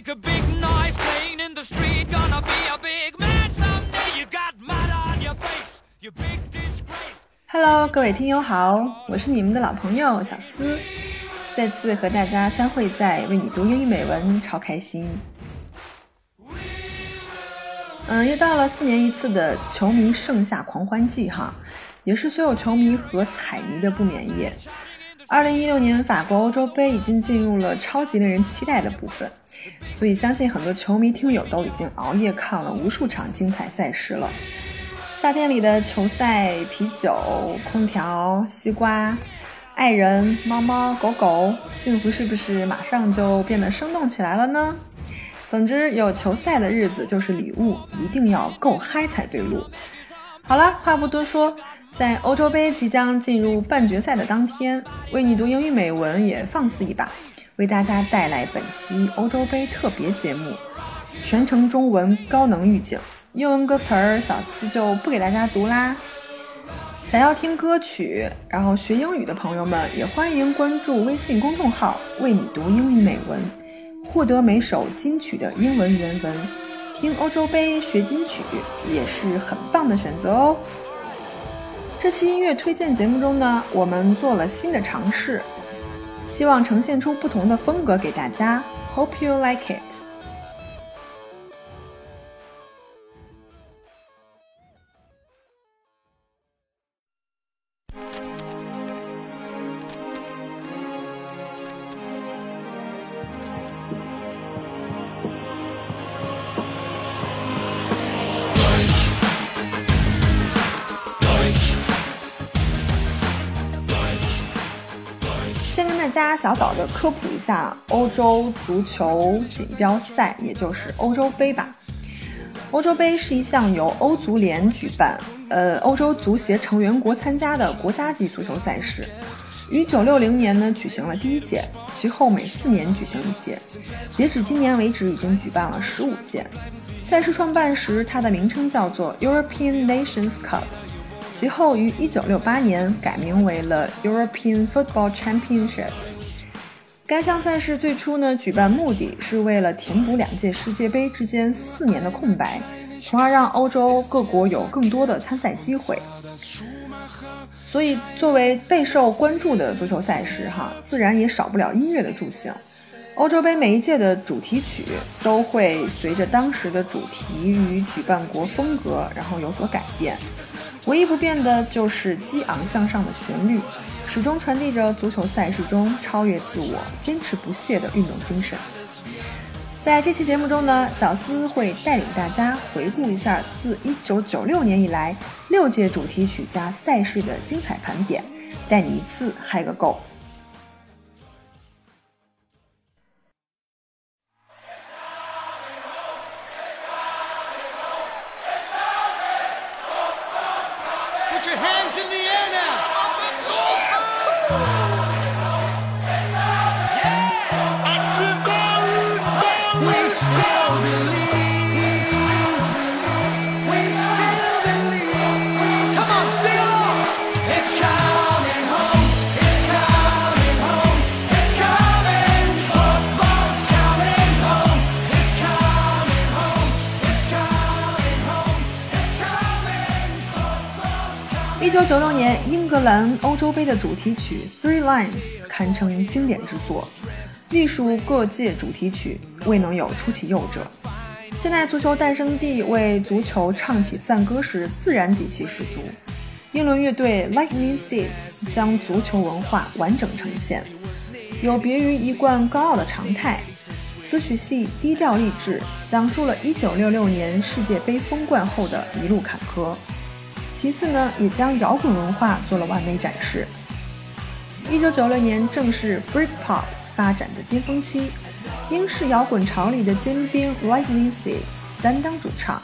make a big noise playing in the street. Gonna be a big man someday. You got mud on your face, you big disgrace. Hello，各位听友好，我是你们的老朋友小思，再次和大家相会在为你读英语美文，超开心。嗯，又到了四年一次的球迷盛夏狂欢季哈，也是所有球迷和彩迷的不眠夜。二零一六年法国欧洲杯已经进入了超级令人期待的部分，所以相信很多球迷听友都已经熬夜看了无数场精彩赛事了。夏天里的球赛、啤酒、空调、西瓜、爱人、猫猫狗狗，幸福是不是马上就变得生动起来了呢？总之，有球赛的日子就是礼物，一定要够嗨才对路。好了，话不多说。在欧洲杯即将进入半决赛的当天，为你读英语美文也放肆一把，为大家带来本期欧洲杯特别节目，全程中文高能预警，英文歌词儿小司就不给大家读啦。想要听歌曲，然后学英语的朋友们也欢迎关注微信公众号“为你读英语美文”，获得每首金曲的英文原文，听欧洲杯学金曲也是很棒的选择哦。这期音乐推荐节目中呢，我们做了新的尝试，希望呈现出不同的风格给大家。Hope you like it. 小小的科普一下欧洲足球锦标赛，也就是欧洲杯吧。欧洲杯是一项由欧足联举办，呃，欧洲足协成员国参加的国家级足球赛事。于九六零年呢举行了第一届，其后每四年举行一届，截止今年为止已经举办了十五届。赛事创办时，它的名称叫做 European Nations Cup。其后于1968年改名为了 European Football Championship。该项赛事最初呢举办目的是为了填补两届世界杯之间四年的空白，从而让欧洲各国有更多的参赛机会。所以作为备受关注的足球赛事，哈，自然也少不了音乐的助兴。欧洲杯每一届的主题曲都会随着当时的主题与举办国风格，然后有所改变。唯一不变的就是激昂向上的旋律，始终传递着足球赛事中超越自我、坚持不懈的运动精神。在这期节目中呢，小司会带领大家回顾一下自1996年以来六届主题曲加赛事的精彩盘点，带你一次嗨个够。九九六年英格兰欧洲杯的主题曲《Three Lines》堪称经典之作，隶属各界主题曲，未能有出其右者。现代足球诞生地为足球唱起赞歌时，自然底气十足。英伦乐队 Lightning Seeds 将足球文化完整呈现，有别于一贯高傲的常态，词曲系低调励志，讲述了1966年世界杯封冠后的一路坎坷。其次呢，也将摇滚文化做了完美展示。一九九六年正是 Britpop 发展的巅峰期，英式摇滚潮里的尖兵 Lightning Seeds 担当主唱，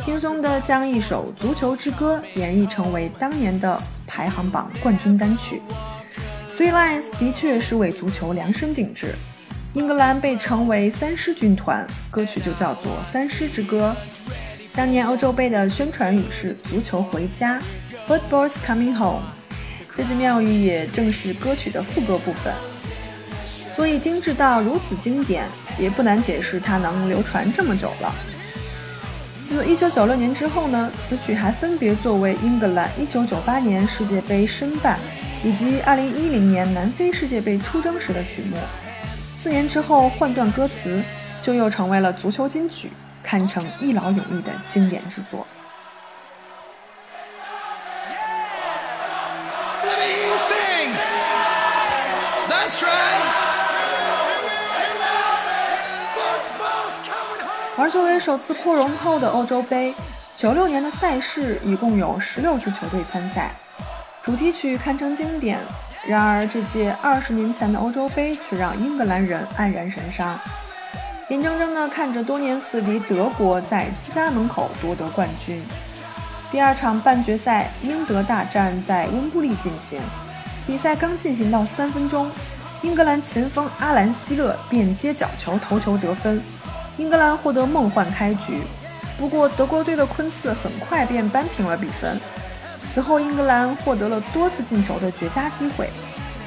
轻松地将一首《足球之歌》演绎成为当年的排行榜冠军单曲。Three Lions 的确是为足球量身定制，英格兰被称为三狮军团，歌曲就叫做《三狮之歌》。当年欧洲杯的宣传语是“足球回家 ”，Football's coming home。这句妙语也正是歌曲的副歌部分。所以精致到如此经典，也不难解释它能流传这么久了。自1996年之后呢，此曲还分别作为英格兰1998年世界杯申办以及2010年南非世界杯出征时的曲目。四年之后换段歌词，就又成为了足球金曲，堪称一劳永逸的经典之作。而作为首次扩容后的欧洲杯，九六年的赛事一共有十六支球队参赛，主题曲堪称经典。然而，这届二十年前的欧洲杯却让英格兰人黯然神伤，眼睁睁地看着多年死敌德国在自家门口夺得冠军。第二场半决赛英德大战在温布利进行，比赛刚进行到三分钟，英格兰前锋阿兰·希勒便接角球头球得分。英格兰获得梦幻开局，不过德国队的昆茨很快便扳平了比分。此后，英格兰获得了多次进球的绝佳机会，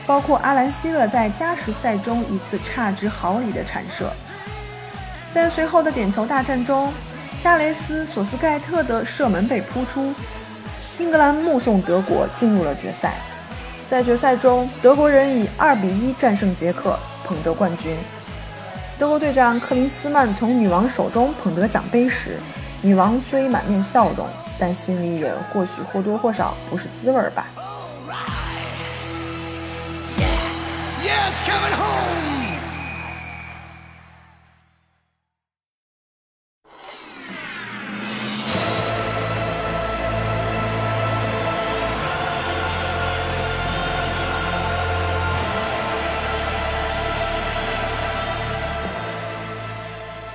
包括阿兰·希勒在加时赛中一次差之毫厘的铲射。在随后的点球大战中，加雷斯·索斯盖特的射门被扑出，英格兰目送德国进入了决赛。在决赛中，德国人以二比一战胜捷克，捧得冠军。德国队长克林斯曼从女王手中捧得奖杯时，女王虽满面笑容，但心里也或许或多或少不是滋味吧。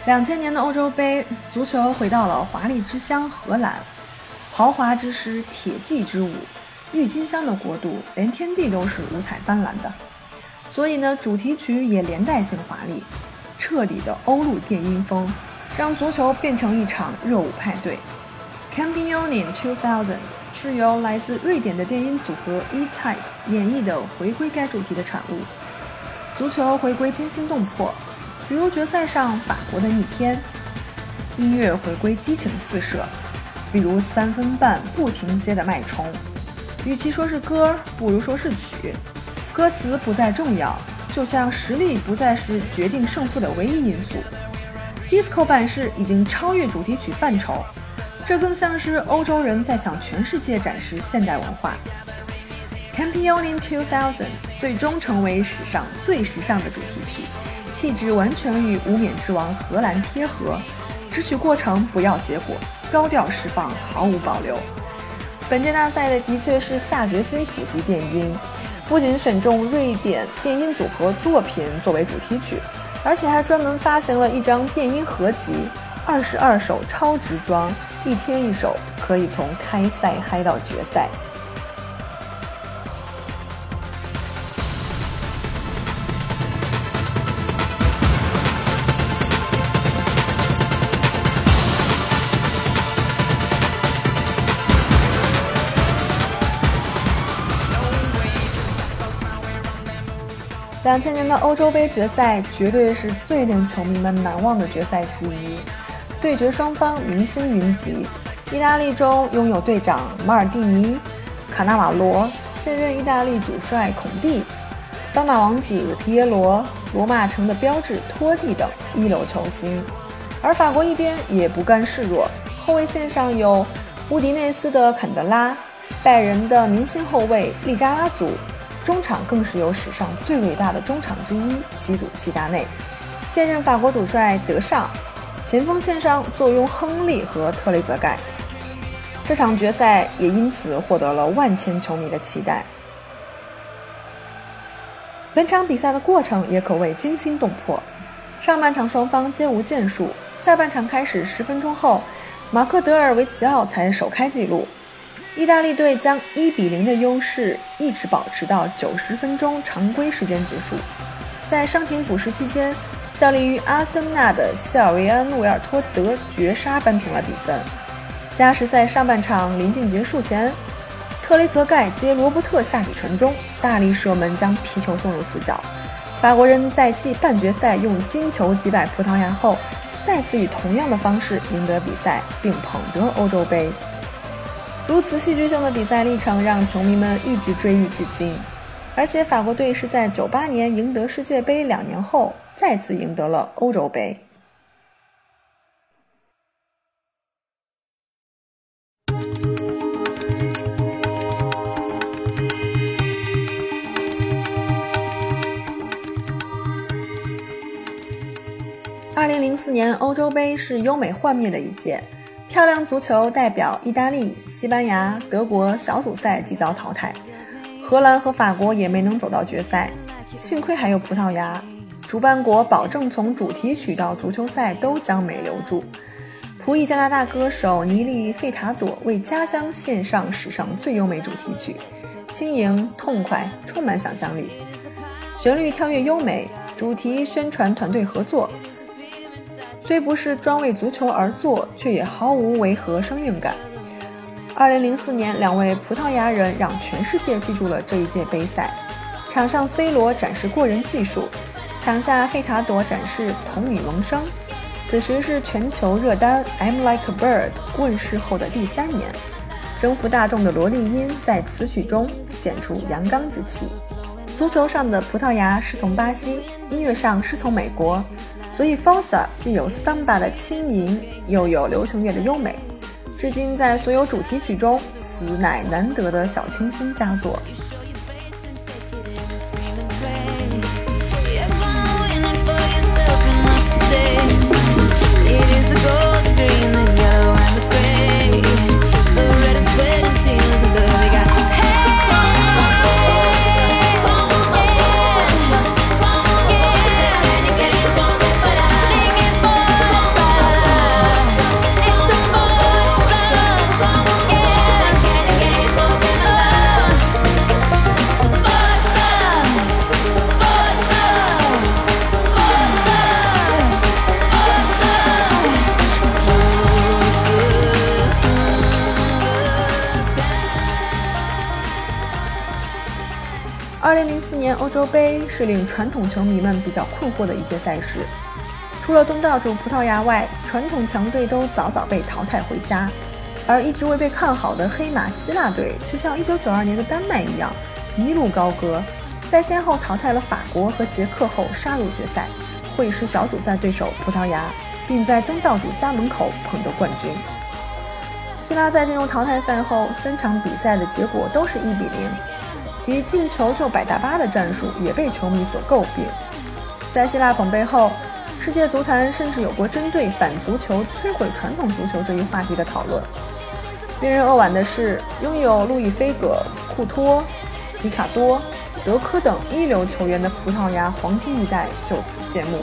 两千年的欧洲杯，足球回到了华丽之乡荷兰，豪华之师，铁骑之舞，郁金香的国度，连天地都是五彩斑斓的。所以呢，主题曲也连带性华丽，彻底的欧陆电音风，让足球变成一场热舞派对。Camping Union 2000是由来自瑞典的电音组合 E-Type 演绎的回归该主题的产物。足球回归惊心动魄。比如决赛上法国的逆天，音乐回归激情四射；比如三分半不停歇的脉冲，与其说是歌，不如说是曲。歌词不再重要，就像实力不再是决定胜负的唯一因素。Disco 版式已经超越主题曲范畴，这更像是欧洲人在向全世界展示现代文化。Campione 2000最终成为史上最时尚的主题曲。气质完全与无冕之王荷兰贴合，只取过程不要结果，高调释放毫无保留。本届大赛的的确是下决心普及电音，不仅选中瑞典电音组合作品作为主题曲，而且还专门发行了一张电音合集，二十二首超值装，一天一首，可以从开赛嗨到决赛。两千年的欧洲杯决赛绝对是最令球迷们难忘的决赛之一，对决双方明星云集。意大利中拥有队长马尔蒂尼、卡纳瓦罗，现任意大利主帅孔蒂、斑马王子皮耶罗、罗马城的标志托蒂等一流球星。而法国一边也不甘示弱，后卫线上有乌迪内斯的坎德拉、拜仁的明星后卫利扎拉祖。中场更是有史上最伟大的中场之一齐祖齐达内，现任法国主帅德尚，前锋线上坐拥亨利和特雷泽盖。这场决赛也因此获得了万千球迷的期待。本场比赛的过程也可谓惊心动魄，上半场双方皆无建树，下半场开始十分钟后，马克德尔维奇奥才首开纪录。意大利队将一比零的优势一直保持到九十分钟常规时间结束。在伤停补时期间，效力于阿森纳的谢尔维安·维尔托德绝杀扳平了比分。加时赛上半场临近结束前，特雷泽盖接罗伯特下底传中，大力射门将皮球送入死角。法国人在继半决赛用金球击败葡萄牙后，再次以同样的方式赢得比赛，并捧得欧洲杯。如此戏剧性的比赛历程让球迷们一直追忆至今。而且法国队是在九八年赢得世界杯两年后，再次赢得了欧洲杯。二零零四年欧洲杯是优美幻灭的一届，漂亮足球代表意大利、西班牙、德国小组赛即遭淘汰，荷兰和法国也没能走到决赛，幸亏还有葡萄牙，主办国保证从主题曲到足球赛都将美留住。仆役加拿大歌手尼利·费塔朵为家乡献上史上最优美主题曲，轻盈、痛快、充满想象力，旋律跳跃优美，主题宣传团队合作。虽不是专为足球而作，却也毫无违和生硬感。二零零四年，两位葡萄牙人让全世界记住了这一届杯赛。场上 C 罗展示过人技术，场下费塔朵展示童女萌生。此时是全球热单《I'm Like a Bird》问世后的第三年，征服大众的萝莉音在词曲中显出阳刚之气。足球上的葡萄牙师从巴西，音乐上师从美国。所以，Fossa 既有 Samba 的轻盈，又有流行乐的优美。至今，在所有主题曲中，此乃难得的小清新佳作。洲杯是令传统球迷们比较困惑的一届赛事，除了东道主葡萄牙外，传统强队都早早被淘汰回家，而一直未被看好的黑马希腊队却像一九九二年的丹麦一样一路高歌，在先后淘汰了法国和捷克后杀入决赛，会师小组赛对手葡萄牙，并在东道主家门口捧得冠军。希腊在进入淘汰赛后三场比赛的结果都是一比零。其进球就摆大巴的战术也被球迷所诟病。在希腊捧杯后，世界足坛甚至有过针对反足球、摧毁传统足球这一话题的讨论。令人扼腕的是，拥有路易菲戈、库托、里卡多、德科等一流球员的葡萄牙黄金一代就此谢幕。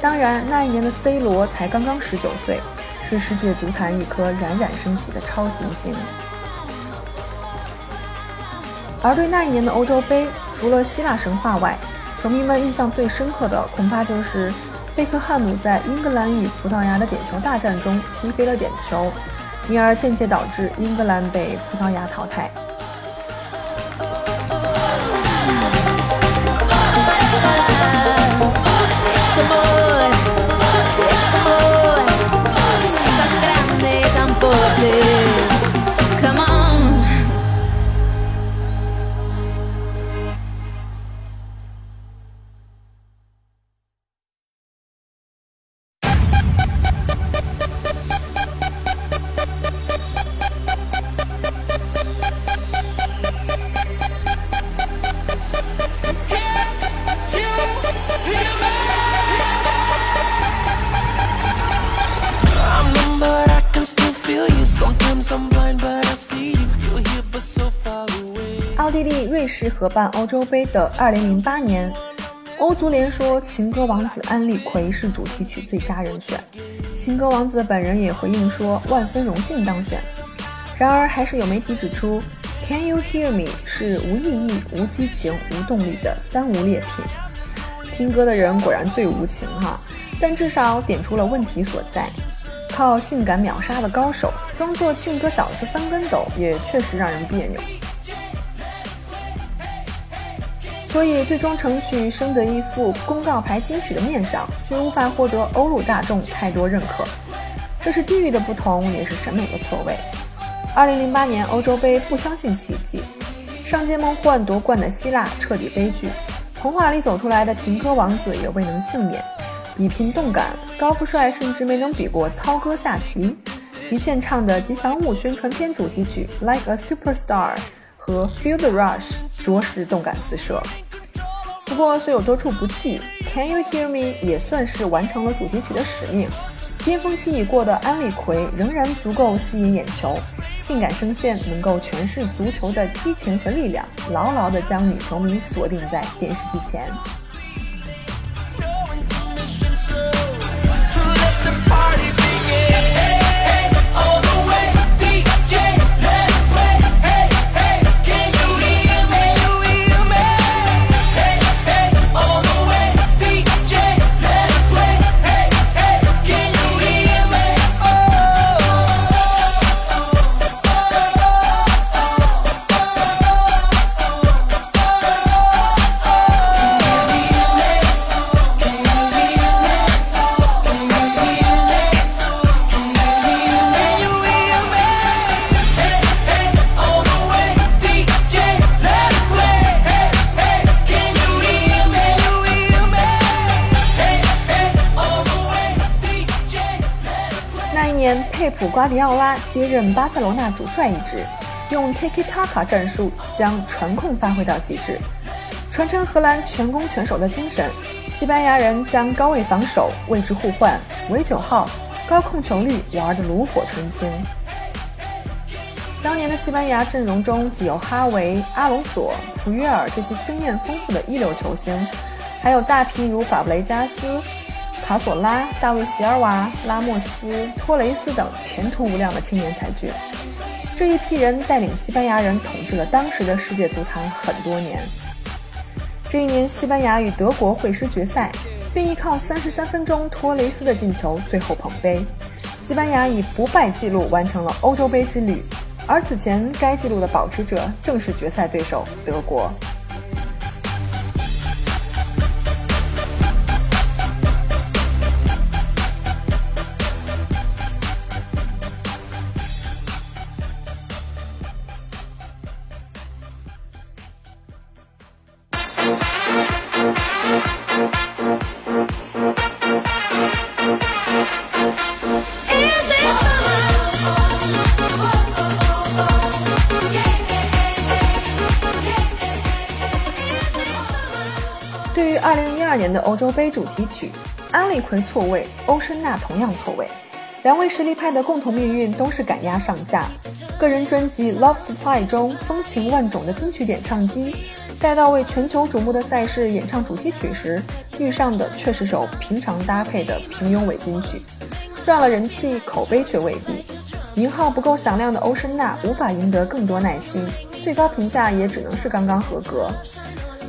当然，那一年的 C 罗才刚刚十九岁，是世界足坛一颗冉冉升起的超新星。而对那一年的欧洲杯，除了希腊神话外，球迷们印象最深刻的恐怕就是贝克汉姆在英格兰与葡萄牙的点球大战中踢飞了点球，因而间接导致英格兰被葡萄牙淘汰。地利、瑞士合办欧洲杯的2008年，欧足联说情歌王子安利奎是主题曲最佳人选，情歌王子本人也回应说万分荣幸当选。然而，还是有媒体指出，Can you hear me 是无意义、无激情、无动力的三无劣品。听歌的人果然最无情哈，但至少点出了问题所在。靠性感秒杀的高手，装作劲歌小子翻跟斗，也确实让人别扭。所以最终成曲生得一副公告牌金曲的面相，却无法获得欧陆大众太多认可。这是地域的不同，也是审美的错位。二零零八年欧洲杯，不相信奇迹，上届梦幻夺冠的希腊彻底悲剧，童话里走出来的情歌王子也未能幸免。比拼动感，高富帅甚至没能比过操哥下棋。其献唱的吉祥物宣传片主题曲《Like a Superstar》和《Feel the Rush》着实动感四射。不过虽有多处不济，《Can You Hear Me》也算是完成了主题曲的使命。巅峰期已过的安利奎仍然足够吸引眼球，性感声线能够诠释足球的激情和力量，牢牢地将女球迷锁定在电视机前。佩普瓜迪奥拉接任巴塞罗那主帅一职，用 Tiki Taka 战术将传控发挥到极致，传承荷兰全攻全守的精神。西班牙人将高位防守、位置互换、围九号、高控球率玩得炉火纯青。当年的西班牙阵容中，既有哈维、阿隆索、普约尔这些经验丰富的一流球星，还有大批如法布雷加斯。卡索拉、大卫·席尔瓦、拉莫斯、托雷斯等前途无量的青年才俊，这一批人带领西班牙人统治了当时的世界足坛很多年。这一年，西班牙与德国会师决赛，并依靠三十三分钟托雷斯的进球最后捧杯，西班牙以不败记录完成了欧洲杯之旅。而此前该纪录的保持者正是决赛对手德国。的欧洲杯主题曲，安利奎错位，欧申娜同样错位。两位实力派的共同命运都是赶鸭上架。个人专辑《Love Supply》中风情万种的金曲点唱机，待到为全球瞩目的赛事演唱主题曲时，遇上的却是首平常搭配的平庸伪金曲，赚了人气，口碑却未必。名号不够响亮的欧申娜无法赢得更多耐心，最高评价也只能是刚刚合格。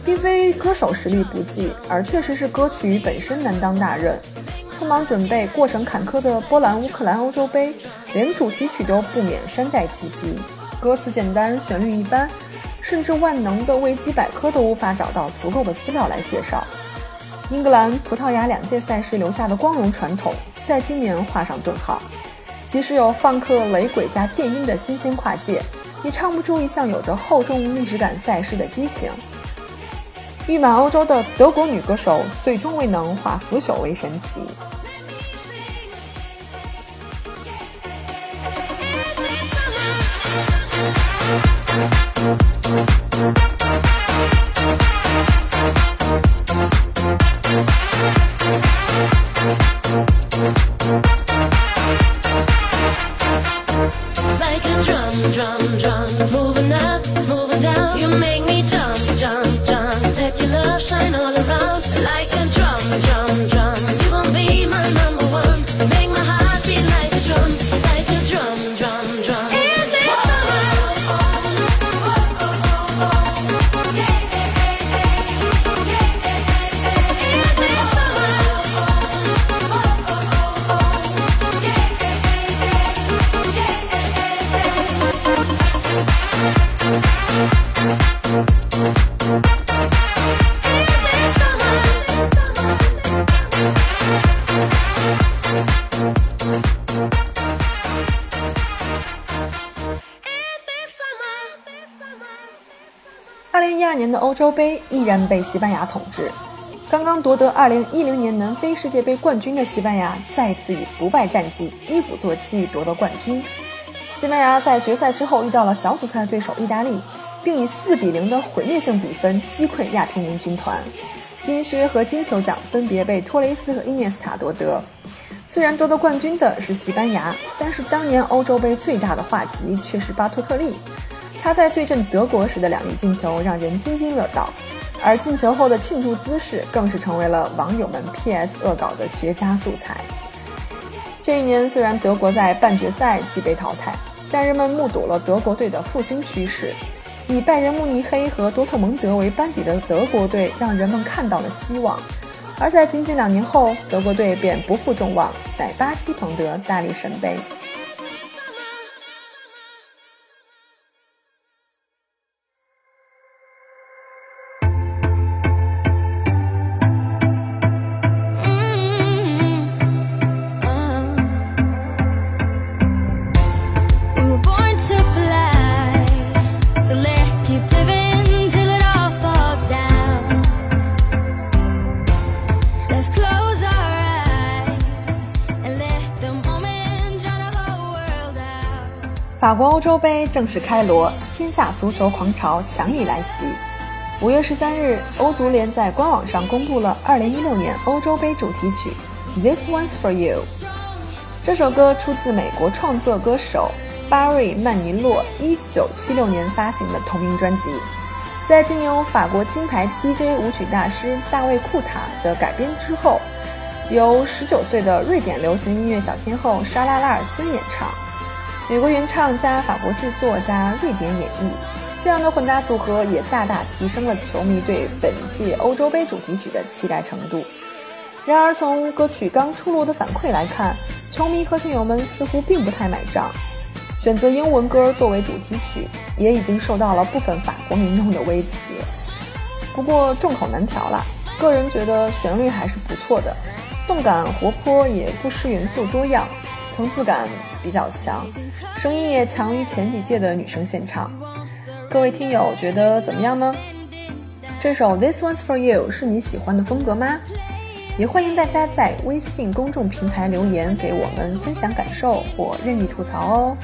并非歌手实力不济，而确实是歌曲本身难当大任。匆忙准备、过程坎坷的波兰乌克兰欧洲杯，连主题曲都不免山寨气息。歌词简单，旋律一般，甚至万能的维基百科都无法找到足够的资料来介绍。英格兰、葡萄牙两届赛事留下的光荣传统，在今年画上顿号。即使有放克雷鬼加电音的新鲜跨界，也唱不出一项有着厚重历史感赛事的激情。誉满欧洲的德国女歌手，最终未能化腐朽为神奇。欧洲杯依然被西班牙统治。刚刚夺得二零一零年南非世界杯冠军的西班牙，再次以不败战绩一鼓作气夺得冠军。西班牙在决赛之后遇到了小组赛对手意大利，并以四比零的毁灭性比分击溃亚平宁军团。金靴和金球奖分别被托雷斯和伊涅斯塔夺得。虽然夺得冠军的是西班牙，但是当年欧洲杯最大的话题却是巴托特利。他在对阵德国时的两粒进球让人津津乐道，而进球后的庆祝姿势更是成为了网友们 PS 恶搞的绝佳素材。这一年虽然德国在半决赛即被淘汰，但人们目睹了德国队的复兴趋势。以拜仁慕尼黑和多特蒙德为班底的德国队让人们看到了希望，而在仅仅两年后，德国队便不负众望，在巴西捧得大力神杯。法国欧洲杯正式开锣，天下足球狂潮强力来袭。五月十三日，欧足联在官网上公布了二零一六年欧洲杯主题曲《This One's for You》。这首歌出自美国创作歌手巴瑞·曼尼洛一九七六年发行的同名专辑，在经由法国金牌 DJ 舞曲大师大卫·库塔的改编之后，由十九岁的瑞典流行音乐小天后莎拉·拉尔森演唱。美国原唱加法国制作加瑞典演绎，这样的混搭组合也大大提升了球迷对本届欧洲杯主题曲的期待程度。然而，从歌曲刚出炉的反馈来看，球迷和听友们似乎并不太买账。选择英文歌作为主题曲，也已经受到了部分法国民众的微词。不过众口难调啦，个人觉得旋律还是不错的，动感活泼，也不失元素多样。层次感比较强，声音也强于前几届的女生现场。各位听友觉得怎么样呢？这首《This One's for You》是你喜欢的风格吗？也欢迎大家在微信公众平台留言给我们分享感受或任意吐槽哦。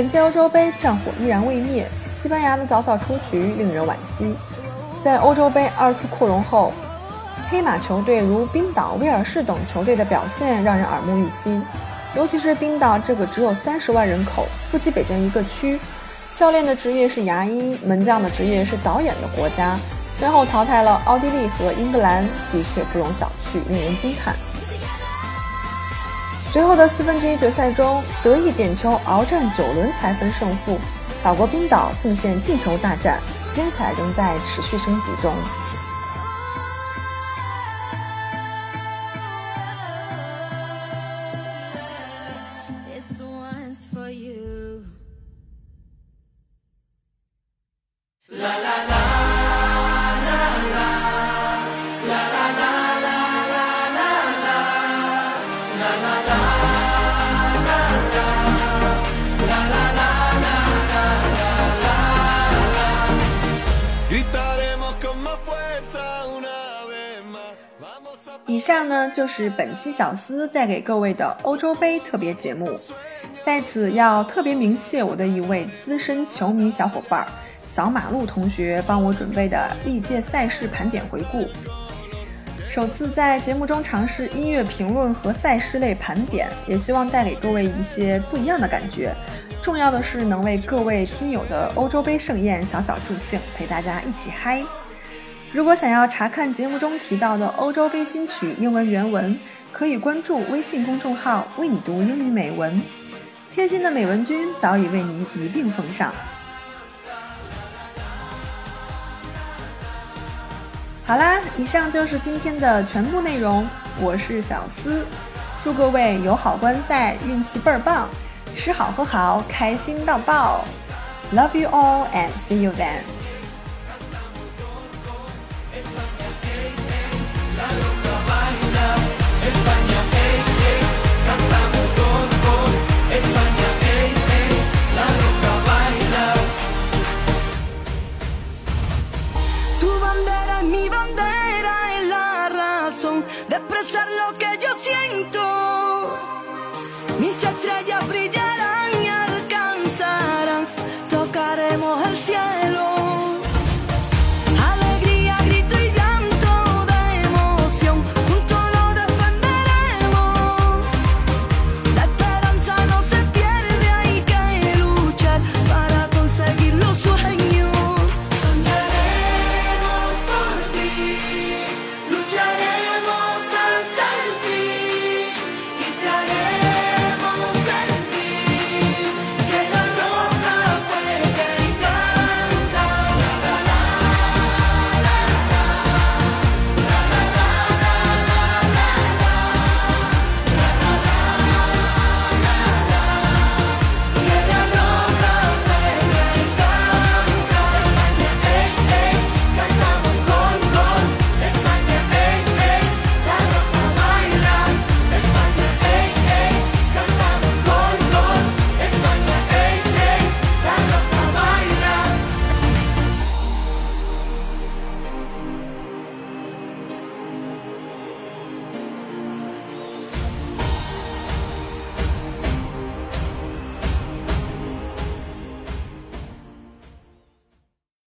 本届欧洲杯战火依然未灭，西班牙的早早出局令人惋惜。在欧洲杯二次扩容后，黑马球队如冰岛、威尔士等球队的表现让人耳目一新。尤其是冰岛这个只有三十万人口、不及北京一个区、教练的职业是牙医、门将的职业是导演的国家，先后淘汰了奥地利和英格兰，的确不容小觑，令人惊叹。随后的四分之一决赛中，德意点球鏖战九轮才分胜负，法国冰岛奉献进球大战，精彩仍在持续升级中。是本期小司带给各位的欧洲杯特别节目。在此要特别鸣谢我的一位资深球迷小伙伴小马路同学帮我准备的历届赛事盘点回顾。首次在节目中尝试音乐评论和赛事类盘点，也希望带给各位一些不一样的感觉。重要的是能为各位听友的欧洲杯盛宴小小助兴，陪大家一起嗨。如果想要查看节目中提到的欧洲杯金曲英文原文，可以关注微信公众号“为你读英语美文”，贴心的美文君早已为您一并奉上。好啦，以上就是今天的全部内容。我是小思，祝各位友好观赛，运气倍儿棒，吃好喝好，开心到爆。Love you all and see you then.